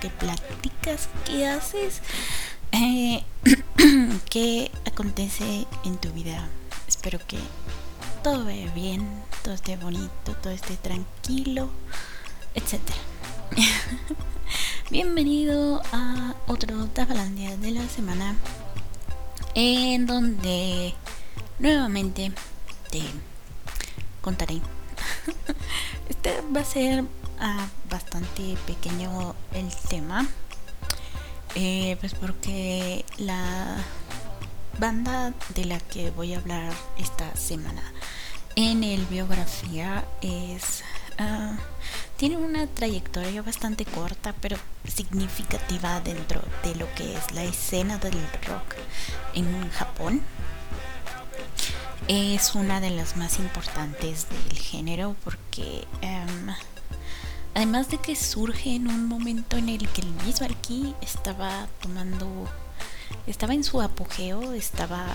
¿Qué platicas? ¿Qué haces? Eh, ¿Qué acontece en tu vida? Espero que todo vaya bien, todo esté bonito, todo esté tranquilo, etc. Bienvenido a otro Tafalandia de la semana en donde nuevamente te contaré este va a ser bastante pequeño el tema. Eh, pues porque la banda de la que voy a hablar esta semana en el biografía es ah, tiene una trayectoria bastante corta pero significativa dentro de lo que es la escena del rock en Japón es una de las más importantes del género porque em, además de que surge en un momento en el que el mismo aquí estaba tomando, estaba en su apogeo, estaba,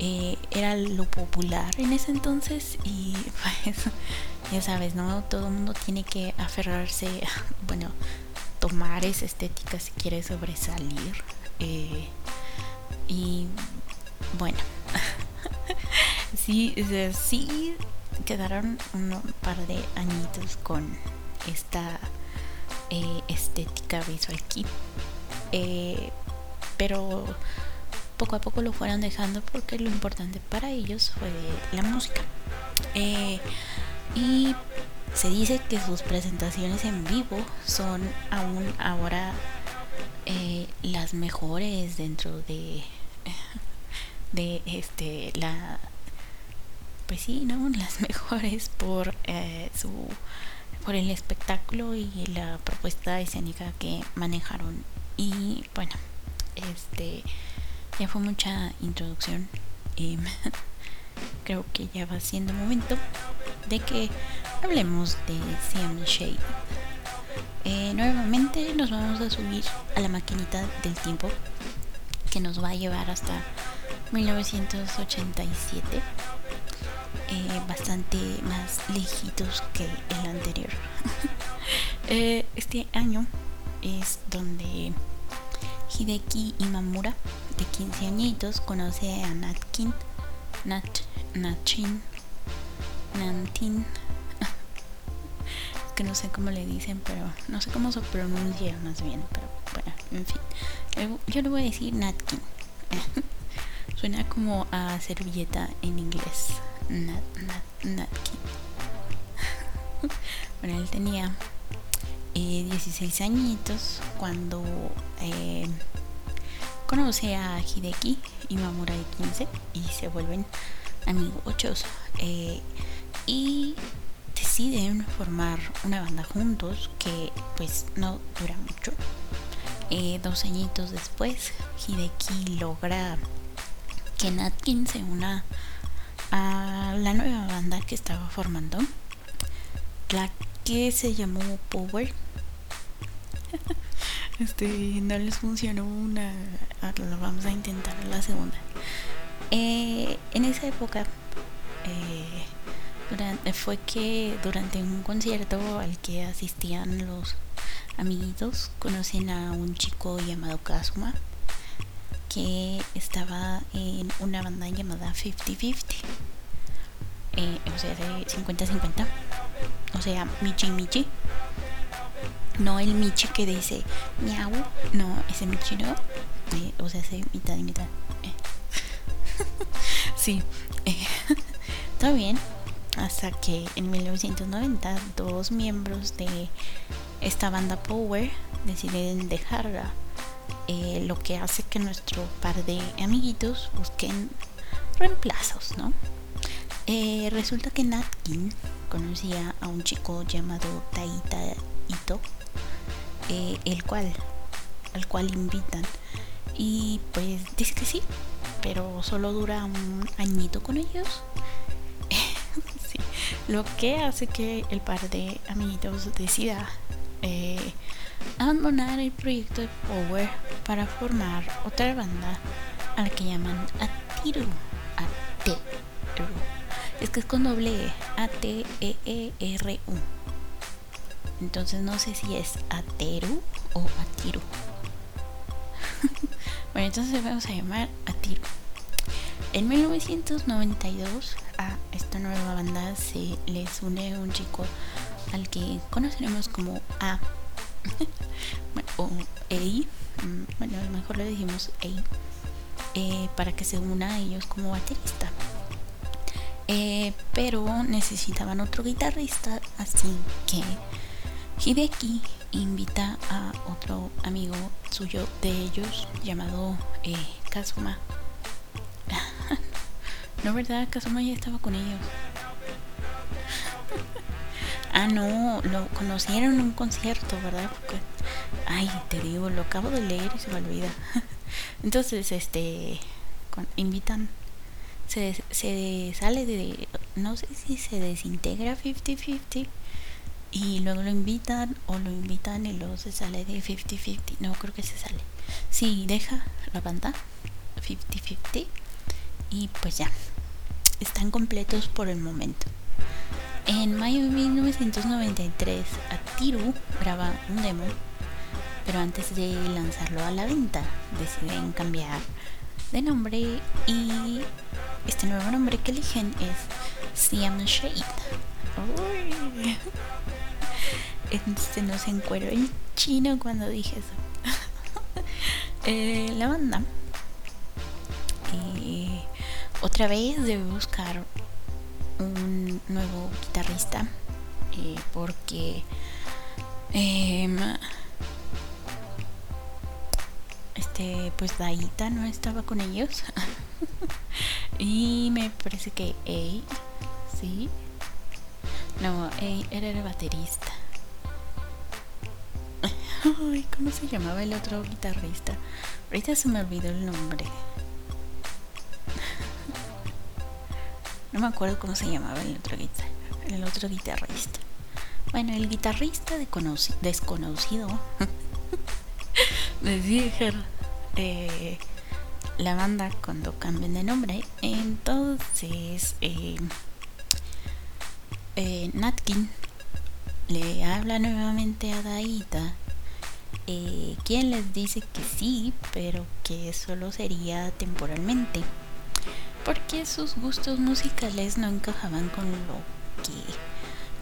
eh, era lo popular en ese entonces y pues ya sabes, ¿no? Todo el mundo tiene que aferrarse, bueno, tomar esa estética si quiere sobresalir. Eh, y bueno. sí, sí quedaron un par de añitos con esta eh, estética visual aquí. Eh, pero poco a poco lo fueron dejando porque lo importante para ellos fue la música. Eh, y se dice que sus presentaciones en vivo son aún ahora las mejores dentro de de este la pues sí no las mejores por su por el espectáculo y la propuesta escénica que manejaron. Y bueno este ya fue mucha introducción creo que ya va siendo momento de que hablemos de CM Shade. Eh, nuevamente nos vamos a subir a la maquinita del tiempo que nos va a llevar hasta 1987, eh, bastante más lejitos que el anterior. Eh, este año es donde Hideki Imamura, de 15 añitos, conoce a Natkin, Nat, Natchin, Nantin. que no sé cómo le dicen, pero no sé cómo se pronuncia más bien, pero bueno, en fin. Yo le voy a decir Natkin. Suena como a servilleta en inglés. Nat, napkin. bueno, él tenía 16 eh, añitos cuando eh, conoce a Hideki y Mamura de 15 y se vuelven amigos eh, y deciden formar una banda juntos que pues no dura mucho. dos añitos después, Hideki logra que Natkin se una a la nueva banda que estaba formando, la que se llamó Power. este no les funcionó una, lo vamos a intentar la segunda. Eh, en esa época eh, fue que durante un concierto al que asistían los amiguitos conocen a un chico llamado Kazuma que estaba en una banda llamada 50-50. Eh, o sea, de 50-50. O sea, Michi Michi. No el Michi que dice miau. No, ese Michi no. Eh, o sea, ese mitad y mitad. Eh. sí. Está bien. Hasta que en 1990 dos miembros de esta banda Power deciden dejarla eh, lo que hace que nuestro par de amiguitos busquen reemplazos, ¿no? Eh, resulta que Natkin conocía a un chico llamado Taita Ito, eh, el cual, al cual invitan. Y pues dice que sí, pero solo dura un añito con ellos. Lo que hace que el par de amiguitos decida abandonar el proyecto de Power para formar otra banda a la que llaman Atiru. Atiru. Es que es con doble E, A-T-E-E-R-U. Entonces no sé si es Ateru o Atiru. bueno, entonces vamos a llamar Atiru. En 1992 a esta nueva banda se les une un chico al que conoceremos como A o EI, mm, bueno, mejor le dijimos EI, eh, para que se una a ellos como baterista. Eh, pero necesitaban otro guitarrista, así que Hideki invita a otro amigo suyo de ellos llamado eh, Kazuma. no, ¿verdad? Kazuma ya estaba con ellos. Ah, no, lo conocieron en un concierto, ¿verdad? ay, te digo, lo acabo de leer y se me olvida. Entonces, este, invitan se, se sale de, no sé si se desintegra 50-50 y luego lo invitan o lo invitan y luego se sale de 50-50. No, creo que se sale. Sí, deja la banda 50-50 y pues ya, están completos por el momento. En mayo de 1993, Atiru graba un demo, pero antes de lanzarlo a la venta, deciden cambiar de nombre y este nuevo nombre que eligen es Siam Shade. Este no se encuero en chino cuando dije eso. Eh, la banda eh, otra vez debe buscar un nuevo guitarrista eh, porque em, este pues Daita no estaba con ellos y me parece que Ei, sí. No, Ei era el baterista. Ay, ¿cómo se llamaba el otro guitarrista? Ahorita se me olvidó el nombre. No me acuerdo cómo se llamaba el otro, el otro guitarrista. Bueno, el guitarrista desconocido de eh, la banda cuando cambien de nombre. Entonces, eh, eh, Natkin le habla nuevamente a Daita, eh, quien les dice que sí, pero que solo sería temporalmente, porque sus gustos musicales no encajaban con lo que,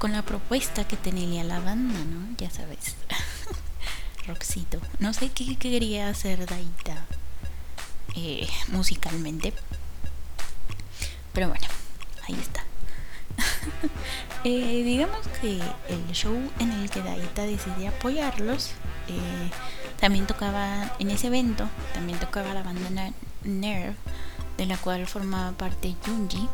con la propuesta que tenía la banda, ¿no? Ya sabes, Roxito. No sé qué quería hacer Daita eh, musicalmente. Pero bueno, ahí está. Eh, digamos que el show en el que Daita decidí apoyarlos, eh, también tocaba en ese evento, también tocaba la banda Nerve, de la cual formaba parte Junji.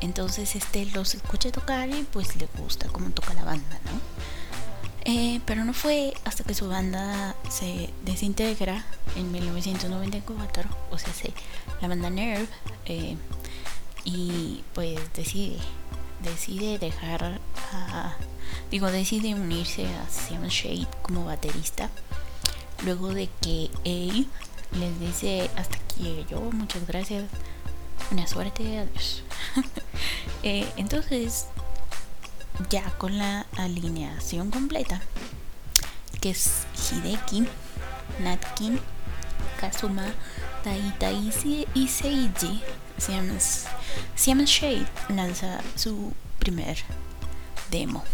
entonces este los escucha tocar y pues le gusta cómo toca la banda, ¿no? Eh, pero no fue hasta que su banda se desintegra en 1994, o sea, se, la banda Nerve, eh, y pues decide, decide dejar a, digo, decide unirse a Simon Shade como baterista, luego de que él les dice hasta aquí yo, muchas gracias, buena suerte, adiós. eh, entonces ya con la alineación completa, que es Hideki, Natkin, Kazuma, Taita y Seiji, Siam Shade lanza su primer demo.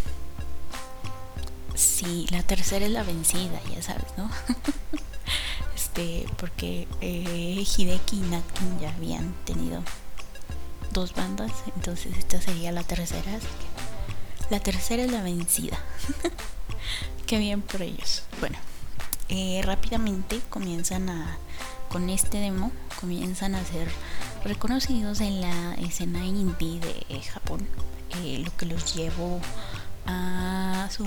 Sí, la tercera es la vencida, ya sabes, ¿no? este, porque eh, Hideki y Natkin ya habían tenido dos bandas, entonces esta sería la tercera, así que la tercera es la vencida. Qué bien por ellos. Bueno, eh, rápidamente comienzan a, con este demo, comienzan a ser reconocidos en la escena indie de Japón. Eh, lo que los llevó a su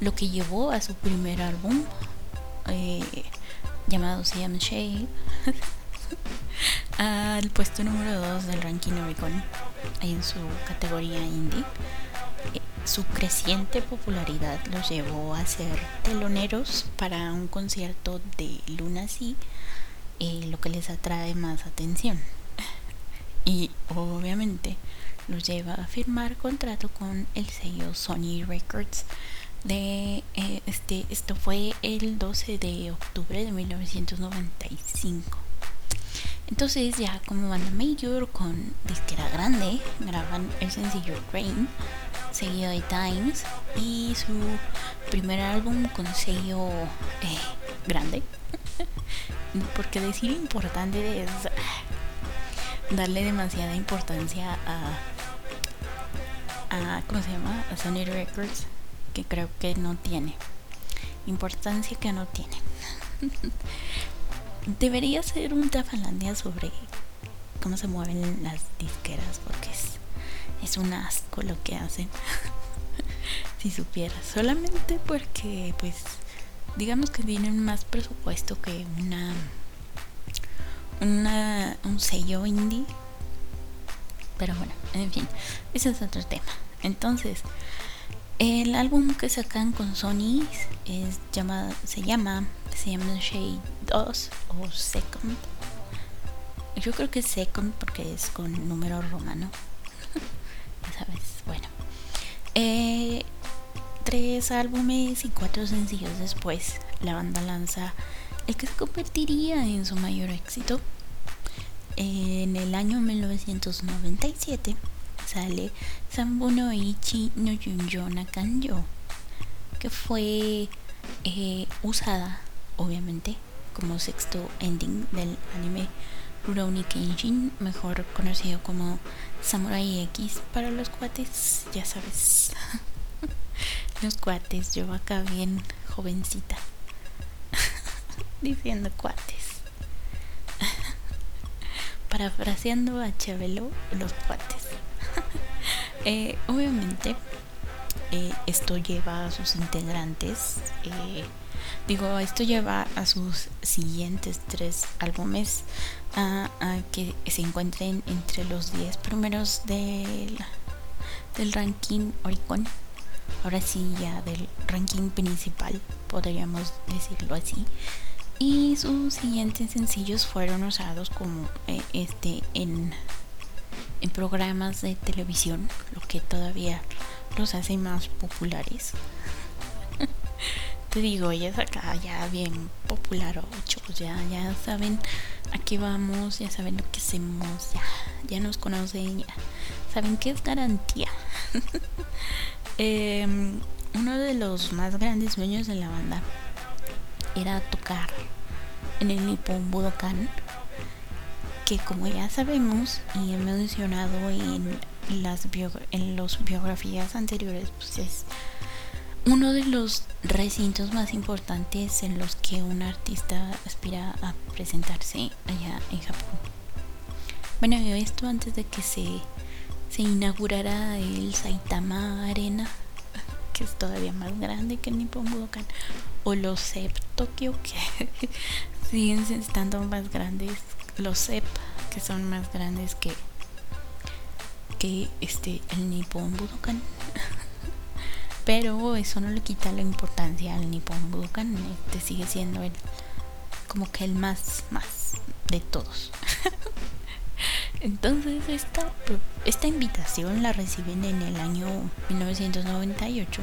lo que llevó a su primer álbum eh, llamado CM Shade al puesto número 2 del ranking Oricon en su categoría indie. Eh, su creciente popularidad los llevó a ser teloneros para un concierto de Lunacy eh, lo que les atrae más atención. Y obviamente los lleva a firmar contrato con el sello Sony Records de eh, este esto fue el 12 de octubre de 1995 entonces ya como banda major con disquera grande graban el sencillo Rain seguido de Times y su primer álbum con sello eh, grande. Porque decir importante es darle demasiada importancia a a ¿cómo se llama? a Sony Records que creo que no tiene. Importancia que no tiene. Debería ser un tafalandia sobre cómo se mueven las disqueras porque es, es un asco lo que hacen. Si supieras solamente porque pues digamos que tienen más presupuesto que una una un sello indie. Pero bueno en fin ese es otro tema. Entonces el álbum que sacan con Sony es llamado, se llama se Shade 2 o Second. Yo creo que es Second porque es con número romano. ya sabes, bueno. Eh, tres álbumes y cuatro sencillos después, la banda lanza el que se convertiría en su mayor éxito. En el año 1997 sale Sambuno Ichi no Junjo Nakanyo, que fue eh, usada, obviamente, como sexto ending del anime Rurouni Kenshin, mejor conocido como Samurai X para los cuates, ya sabes. los cuates, yo acá bien jovencita. diciendo cuates. Parafraseando a Chabelo, los cuates. Eh, obviamente, eh, esto lleva a sus integrantes, eh, digo, esto lleva a sus siguientes tres álbumes a, que se encuentren entre los 10 primeros del, del ranking Oricon. Ahora sí, ya del ranking principal, podríamos decirlo así. Y sus siguientes sencillos fueron usados como este en en programas de televisión, lo que todavía los hace más populares. Te digo, ella es acá ya bien popular, ocho, ya, ya saben a qué vamos, ya saben lo que hacemos, ya, ya nos conocen, ya saben que es garantía. Em, uno de los más grandes sueños de la banda era tocar en el Nippon Budokan que como ya sabemos y he mencionado en las en los biografías anteriores pues es uno de los recintos más importantes en los que un artista aspira a presentarse allá en Japón. Bueno, esto antes de que se, se inaugurara el Saitama Arena, que es todavía más grande que el Nippon Budokan, o los CEP Tokyo, que siguen estando más grandes los CEP que son más grandes que que este el Nippon Budokan. Pero eso no le quita la importancia al Nippon Budokan este sigue siendo el como que el más más de todos. Entonces esta esta invitación la reciben en el año 1998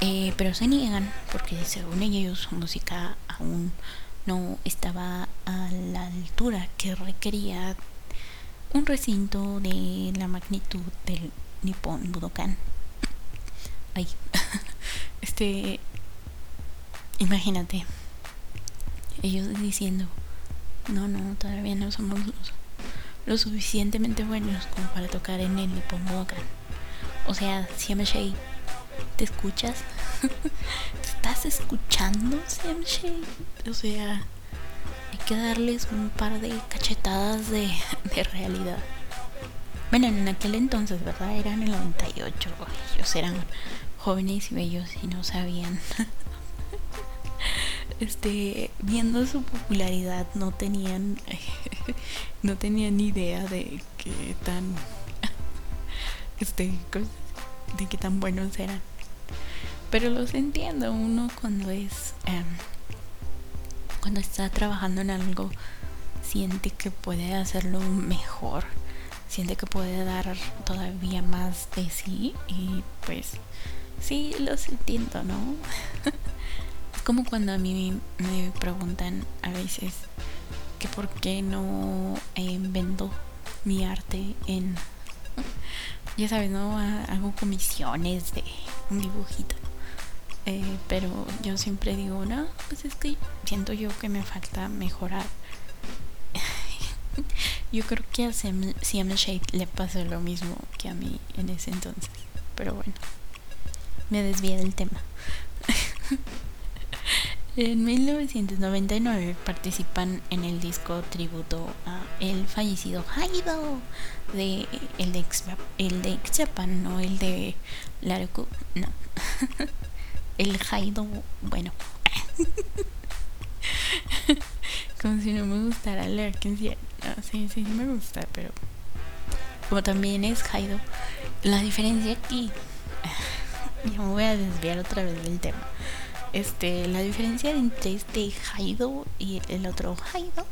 eh, pero se niegan porque según ellos su música aún no estaba a la altura que requería un recinto de la magnitud del Nippon Budokan. Ay, este, imagínate, ellos diciendo, no, no, todavía no somos los, lo suficientemente buenos como para tocar en el Nippon Budokan. O sea, Shade ¿te escuchas? Estás escuchando, Shade? O sea, hay que darles un par de cachetadas de, realidad. Bueno, en aquel entonces, ¿verdad? Eran el 98. Ellos eran jóvenes y bellos y no sabían. este, viendo su popularidad, no tenían, no tenían ni idea de qué tan, este, de qué tan buenos eran. Pero los entiendo, uno cuando es, em, cuando está trabajando en algo siente que puede hacerlo mejor, siente que puede dar todavía más de sí y pues sí, lo entiendo, ¿no? es como cuando a mí me preguntan a veces que por qué no eh, vendo mi arte en... ya sabes, ¿no? Hago comisiones de un dibujito. Eh, pero yo siempre digo, no, pues es que siento yo que me falta mejorar. yo creo que a CM Shade le pasó lo mismo que a mí en ese entonces. Pero bueno, me desvié del tema. En 1999 participan en el disco tributo a el fallecido Haido de el de el de Japan, no el de Laruku, no. el Haido, bueno. como si no me gustara Arkansas. No, sí, sí, me gusta, pero como también es Haido, la diferencia aquí ya me voy a desviar otra vez del tema este, la diferencia entre este Haido y el otro Haido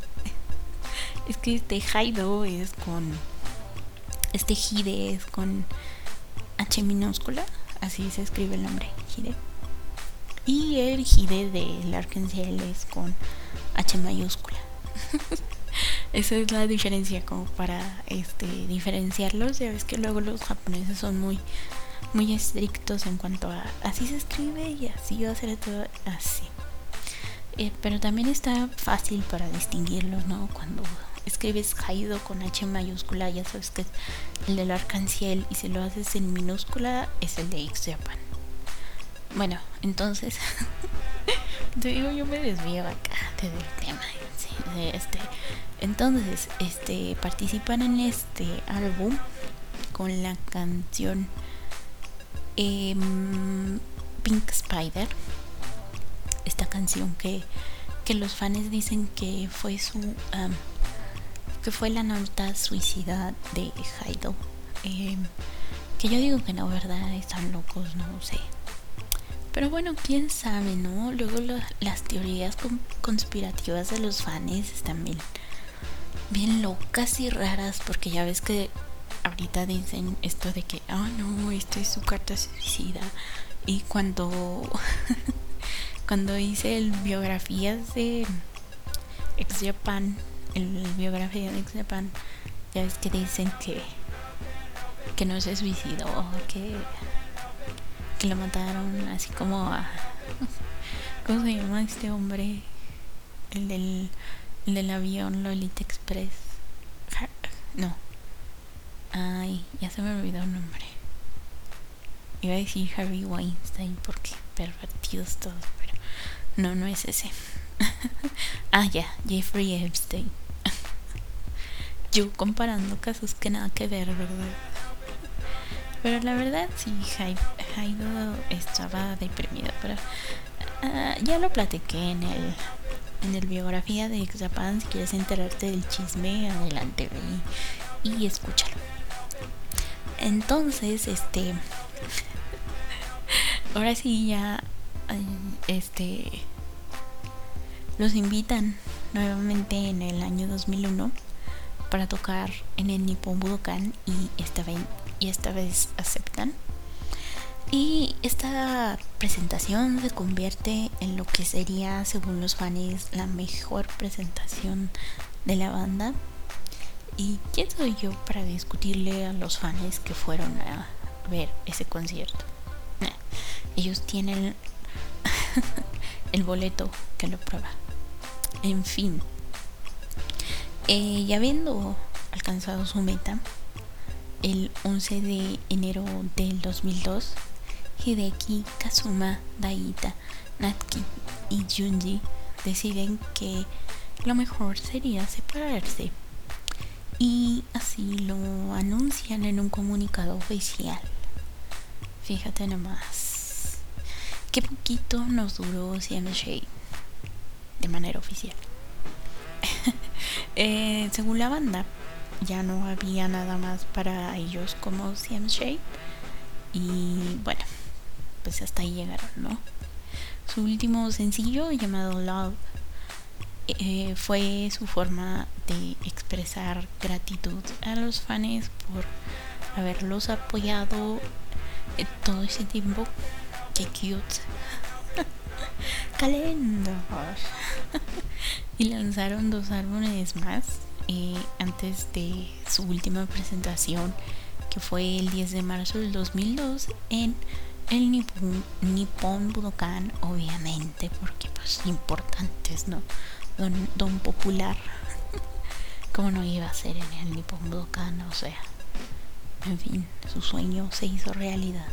es que este Haido es con este Hide es con H minúscula, así se escribe el nombre, Hide. Y el Hide del Arkansas es con H mayúscula. Esa es la diferencia como para este diferenciarlos. Ya ves que luego los japoneses son muy muy estrictos en cuanto a así se escribe y así va a ser todo así. Eh, pero también está fácil para distinguirlos, ¿no? Cuando escribes Haido con H mayúscula, ya sabes que es el del arcanciel y si lo haces en minúscula es el de X Japan. Bueno, entonces, te digo, yo me desvío acá del tema. este, entonces, este, participan en este álbum con la canción Em, Pink Spider, esta canción que, que, los fans dicen que fue su que fue la nota suicida de Haido. Em, que yo digo que no, ¿verdad? Están locos, no sé. Pero bueno, quién sabe, ¿no? Luego las teorías conspirativas de los fans están bien, locas y raras porque ya ves que ahorita dicen esto de que, ah, no, esto es su carta suicida. Y cuando, cuando hice el biografías de Ex Japan, el, biografía de Ex Japan, ya ves que dicen que, que no se suicidó, que, que lo mataron así como a. ¿Cómo se llama este hombre? El del, el del avión Lolita Express. No, Ay, ya se me olvidó el nombre. Iba a decir Harry Weinstein porque pervertidos todos, pero no, no es ese. ah, ya, Jeffrey Epstein. Yo comparando casos que nada que ver, ¿verdad? Pero la verdad sí, Haido estaba deprimido, pero uh, ya lo platiqué en el en el biografía de Japan. Si quieres enterarte del chisme, adelante y, y escúchalo. Entonces, este. Ahora sí ya. Este. Los invitan nuevamente en el año 2001 para tocar en el Nippon Budokan y esta vez, y esta vez aceptan. Y esta presentación se convierte en lo que sería, según los fans, la mejor presentación de la banda ¿Y quién soy yo para discutirle a los fans que fueron a ver ese concierto? ellos tienen el boleto que lo prueba. En fin, eh, habiendo alcanzado su meta, el 11 de enero del 2002, Hideki, Kazuma, Daita, Natki y Junji deciden que lo mejor sería separarse y así lo anuncian en un comunicado oficial. Fíjate nomás. Qué poquito nos duró CM Shade de manera oficial. Eh, según la banda, ya no había nada más para ellos como CM Shade. Y bueno, pues hasta ahí llegaron, ¿no? Su último sencillo llamado Love eh, fue su forma de expresar gratitud a los fans por haberlos apoyado todo ese tiempo. Qué cute. Calendar. y lanzaron dos álbumes más eh, antes de su última presentación, que fue el 10 de marzo del 2002 en el Nippon, Budokan, obviamente, porque pues importantes, ¿no? Don, popular. ¿Cómo no iba a ser en el Nippon Budokan? O sea, en fin, su sueño se hizo realidad.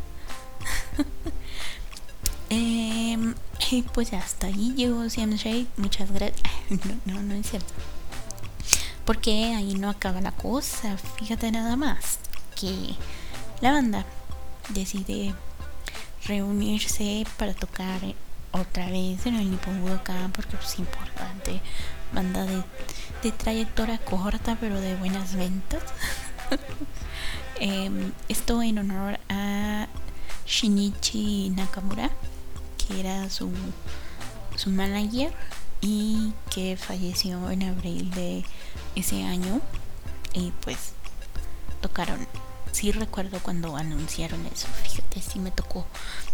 eh, pues hasta ahí llegó Siam Shade. Muchas gracias. No, no, no es cierto. Porque ahí no acaba la cosa. Fíjate nada más que la banda decide reunirse para tocar otra vez en el Nippon Budokan porque es importante. Banda de, de trayectoria corta pero de buenas ventas. eh, esto en honor a Shinichi Nakamura, que era su, su manager y que falleció en abril de ese año. Y pues tocaron. Sí recuerdo cuando anunciaron eso. Fíjate, sí me tocó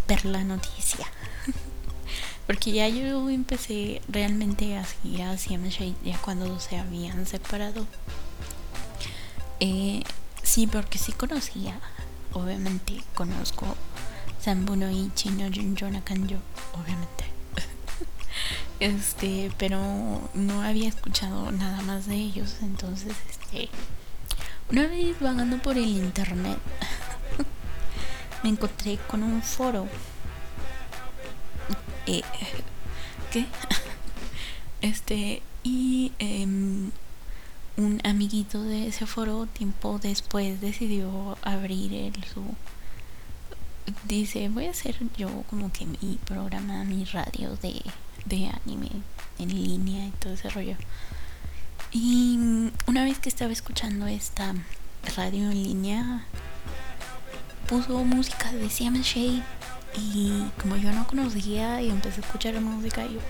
ver la noticia. Porque ya yo empecé realmente a seguir a CM ya cuando se habían separado. Eh, sí, porque sí conocía. Obviamente conozco Sambuno y Chino Jonakan yo, obviamente. este, pero no había escuchado nada más de ellos, entonces este una vez vagando por el internet me encontré con un foro eh, ¿qué? este y em, un amiguito de ese foro tiempo después decidió abrir el su dice voy a hacer yo como que mi programa mi radio de, de anime en línea y todo ese rollo y una vez que estaba escuchando esta radio en línea puso música de Siam Shade y como yo no conocía y empecé a escuchar música yo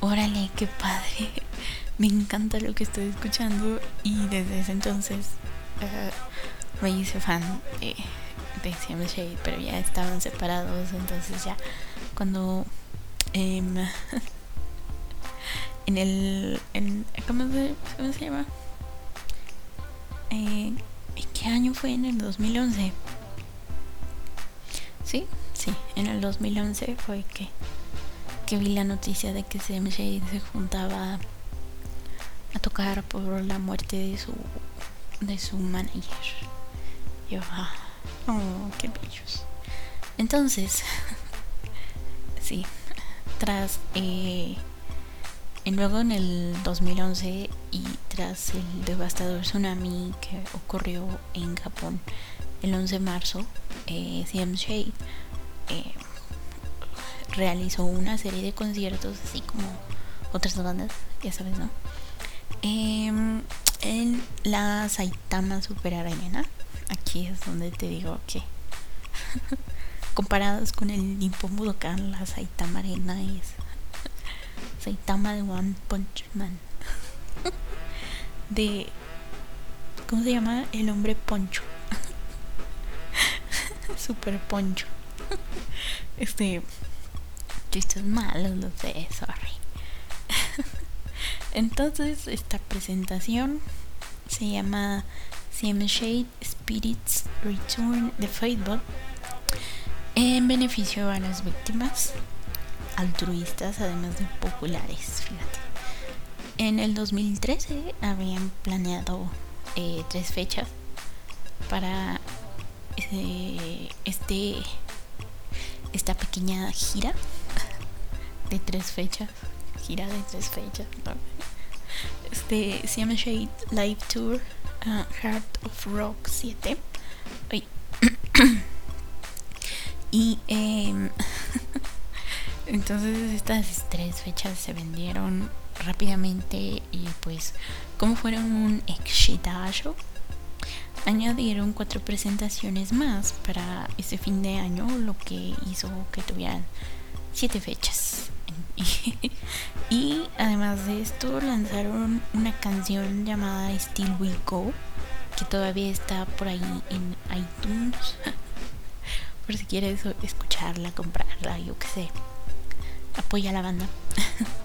órale qué padre me encanta lo que estoy escuchando y desde ese entonces uh, me hice fan de de Shade, pero ya estaban separados, entonces ya cuando em, en el en, ¿cómo, se, ¿cómo se llama? Eh, ¿En qué año fue? En el 2011. ¿Sí? Sí, en el 2011 fue que, que vi la noticia de que Shade se juntaba a tocar por la muerte de su de su manager. Yo, ah, Oh, qué bellos. Entonces, sí, tras eh, luego en el 2011 y tras el devastador tsunami que ocurrió en Japón el 11 de marzo, eh, CM Shade eh, realizó una serie de conciertos, así como otras bandas, ya sabes, ¿no? Em, en la Saitama Super Arena aquí es donde te digo que comparados con el Nippon Budokan, la Saitama Arena es Saitama de One Punch Man. de ¿cómo se llama? El hombre poncho. Super poncho. este chistes malos, lo sé, sorry. Entonces, esta presentación se llama CM Shade Spirits Return de Facebook en beneficio a las víctimas altruistas, además de populares. Fíjate. En el 2013 habían planeado eh, tres fechas para eh, este esta pequeña gira de tres fechas gira de tres fechas este se Shade Live Tour Heart of Rock 7. y em, entonces estas tres fechas se vendieron rápidamente y pues como fueron un exitazo añadieron cuatro presentaciones más para ese fin de año lo que hizo que tuvieran siete fechas Y, además de esto lanzaron una canción llamada Still We Go, que todavía está por ahí en iTunes. por si quieres escucharla, comprarla, yo qué sé. Apoya a la banda.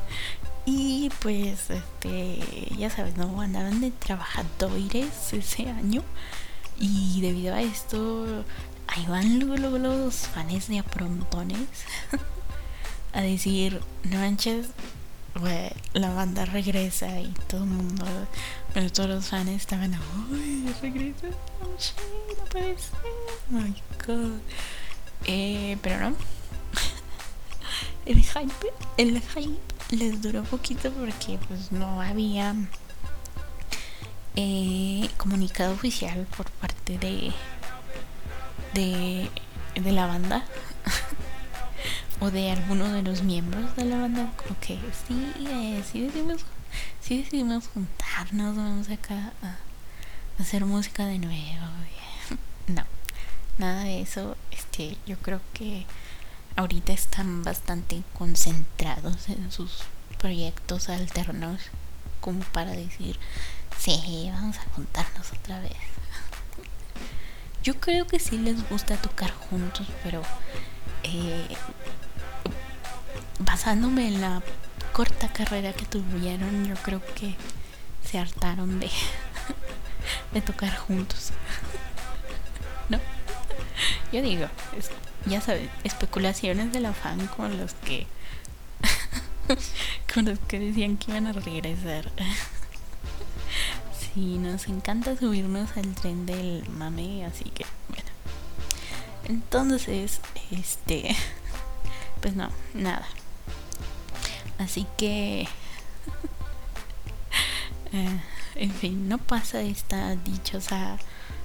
y pues, este, ya sabes, ¿no? Andaban de trabajadores ese año. Y debido a esto, ahí van luego, los fans de aprontones a decir, no manches, la banda regresa y todo el mundo, pero todos los fans estaban, ¡ay, regresa! No, puede ser, oh my god. Eh, pero no, el hype, el hype les duró poquito porque pues no había eh, comunicado oficial por parte de de, de la banda o de alguno de los miembros de la banda como que sí, eh, sí decidimos sí decidimos juntarnos vamos acá a hacer música de nuevo no nada de eso este yo creo que ahorita están bastante concentrados en sus proyectos alternos como para decir sí vamos a juntarnos otra vez yo creo que sí les gusta tocar juntos pero eh, basándome en la corta carrera que tuvieron, yo creo que se hartaron de, de tocar juntos. ¿No? Yo digo, ya sabes, especulaciones de la fan con los que con los que decían que iban a regresar. Sí, nos encanta subirnos al tren del mame, así que bueno. Entonces, este pues no, nada. Así que... Eh, en fin, no pasa esta dichosa,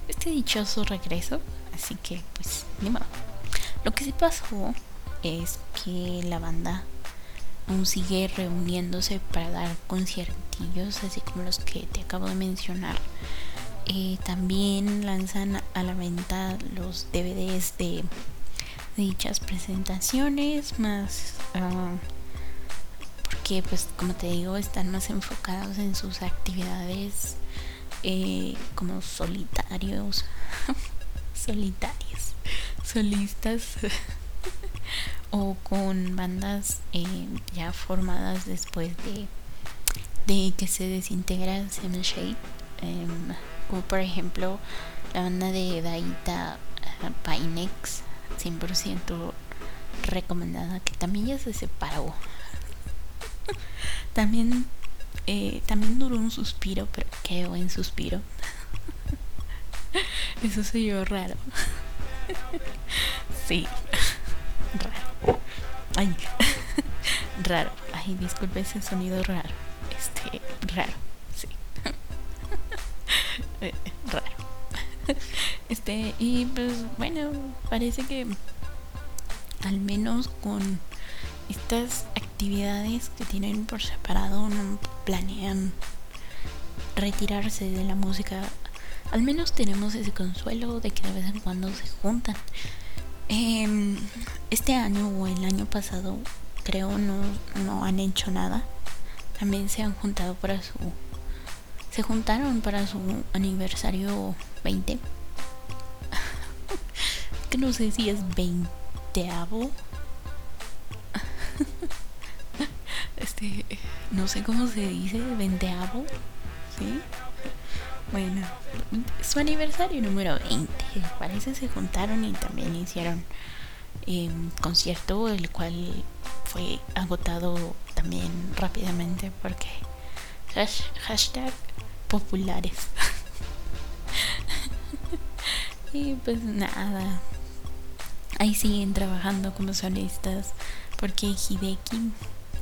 este dichoso regreso. Así que, pues, ni modo. Lo que sí pasó es que la banda aún sigue reuniéndose para dar conciertillos, así como los que te acabo de mencionar. Eh, también lanzan a la venta los DVDs de dichas presentaciones más uh, porque pues como te digo están más enfocados en sus actividades eh, como solitarios solitarios solistas o con bandas eh, ya formadas después de de que se desintegra Seven Shade em, como por ejemplo la banda de Daita uh, Pinex 100% recomendada que también ya se separó también, eh, también duró un suspiro, pero qué buen suspiro. Eso se oyó raro. Sí, raro. Ay, raro. Ay, disculpe ese sonido raro. Este, raro, sí. Eh, raro. Este, y pues bueno, parece que al menos con estas actividades que tienen por separado no planean retirarse de la música. Al menos tenemos ese consuelo de que de vez en cuando se juntan. Em, este año o el año pasado creo no, no han hecho nada. También se han juntado para su... Se juntaron para su aniversario 20. que no sé si es 20 este, no sé cómo se dice, veinteavo, ¿sí? Bueno, su aniversario número 20, parece se juntaron y también hicieron eh, concierto, el cual fue agotado también rápidamente porque hashtag populares. y pues nada, ahí siguen trabajando como solistas porque Hideki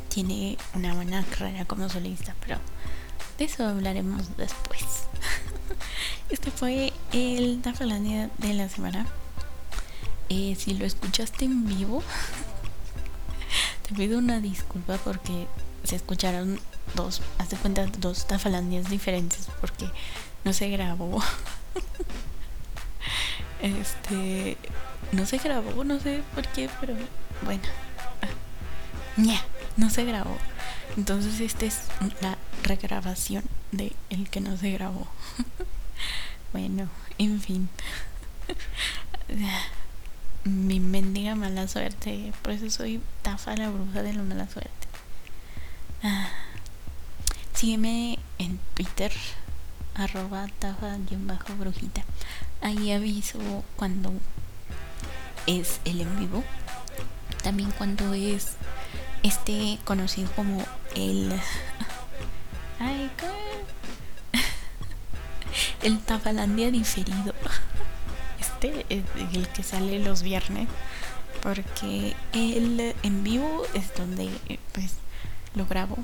tiene una buena carrera como solista, pero de eso hablaremos después. Este fue el Tafalandia de la semana. Eh, si lo escuchaste en vivo, te pido una disculpa porque se escucharon dos, hace cuenta, dos Tafalandias diferentes porque no se grabó. Este, no se grabó, no sé por qué, pero bueno. no se grabó. Entonces esta es la regrabación de el que no se grabó. bueno, en fin. Mi mendiga mala suerte. Por eso soy Tafa la bruja de la mala suerte. Ah. Sígueme en Twitter arroba tafa-brujita. Ahí aviso cuando es el en vivo. También cuando es este conocido como el... el Tafalandia diferido. Este es el que sale los viernes. Porque el en vivo es donde pues lo grabo.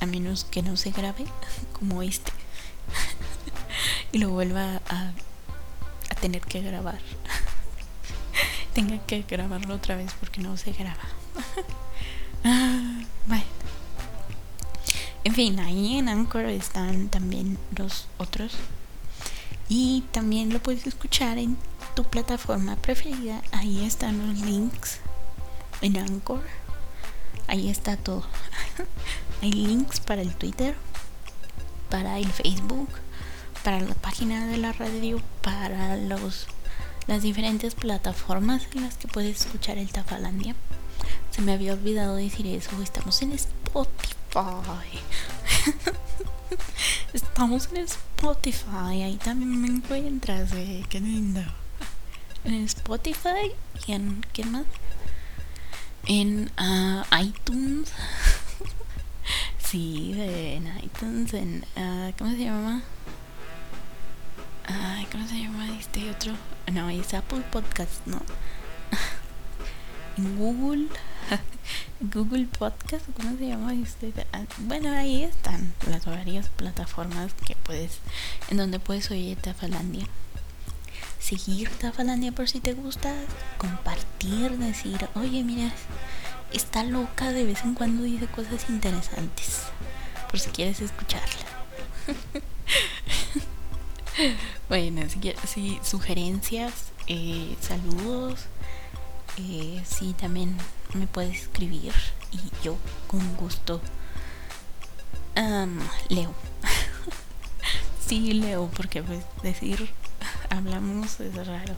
A menos que no se grabe como este. y lo vuelva a, tener que grabar. Tenga que grabarlo otra vez porque no se graba. bueno. En fin, ahí en Anchor están también los otros. Y también lo puedes escuchar en tu plataforma preferida. Ahí están los links en Anchor. Ahí está todo. Hay links para el Twitter, para el Facebook, para la página de la radio, para los las diferentes plataformas en las que puedes escuchar el Tafalandia. Se me había olvidado decir eso. Estamos en Spotify. Estamos en Spotify. Ahí también me encuentras, eh. Qué lindo. En Spotify y en. ¿Qué más? En uh, iTunes. sí, en iTunes. En. Uh, ¿Cómo se llama? Ay, ¿cómo se llama este otro? No, es Apple Podcast, ¿no? en Google. Google Podcast, ¿cómo se llama? Este? Ah, bueno, ahí están las varias plataformas que puedes, en donde puedes oír Tafalandia. Seguir Tafalandia por si te gusta, compartir, decir, oye, mira, está loca, de vez en cuando dice cosas interesantes, por si quieres escucharla. bueno, si, sugerencias, eh, saludos, eh, sí, también me puedes escribir y yo con gusto leo. sí, leo, porque pues decir hablamos es raro.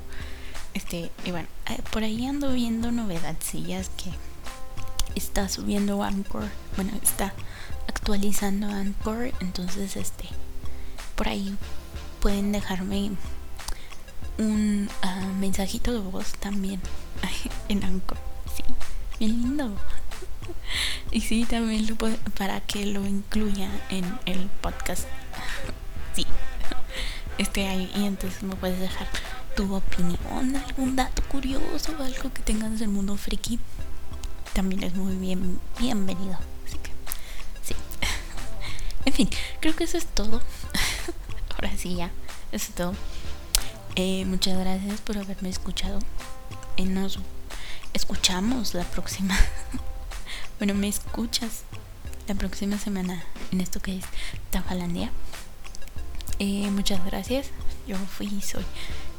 Este, y bueno, eh, por ahí ando viendo novedadcillas que está subiendo Anchor. Bueno, está actualizando Anchor. Entonces, este, por ahí pueden dejarme un ah, mensajito de voz también en Anchor. Lindo. Y sí, también lo puede, para que lo incluya en el podcast. Sí. Este ahí y entonces me puedes dejar tu opinión, algún dato curioso, algo que tengas del mundo friki. También es muy bien bienvenido. Así que sí. En fin, creo que eso es todo. Ahora sí ya, eso es todo. Eh, muchas gracias por haberme escuchado. Y nos escuchamos la próxima. bueno, me escuchas la próxima semana en esto que es Tafalandia. Eh, muchas gracias. Yo fui y soy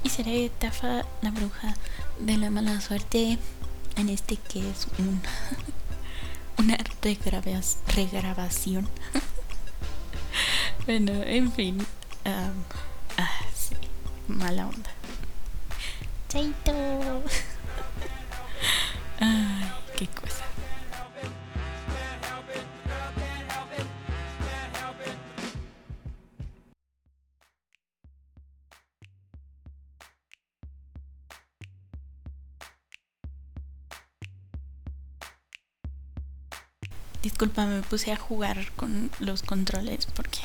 y seré Tafa la bruja de la mala suerte en este que es un una regrabación. bueno, en fin. ah, sí, mala onda. Chaito. Disculpa, me puse a jugar con los controles porque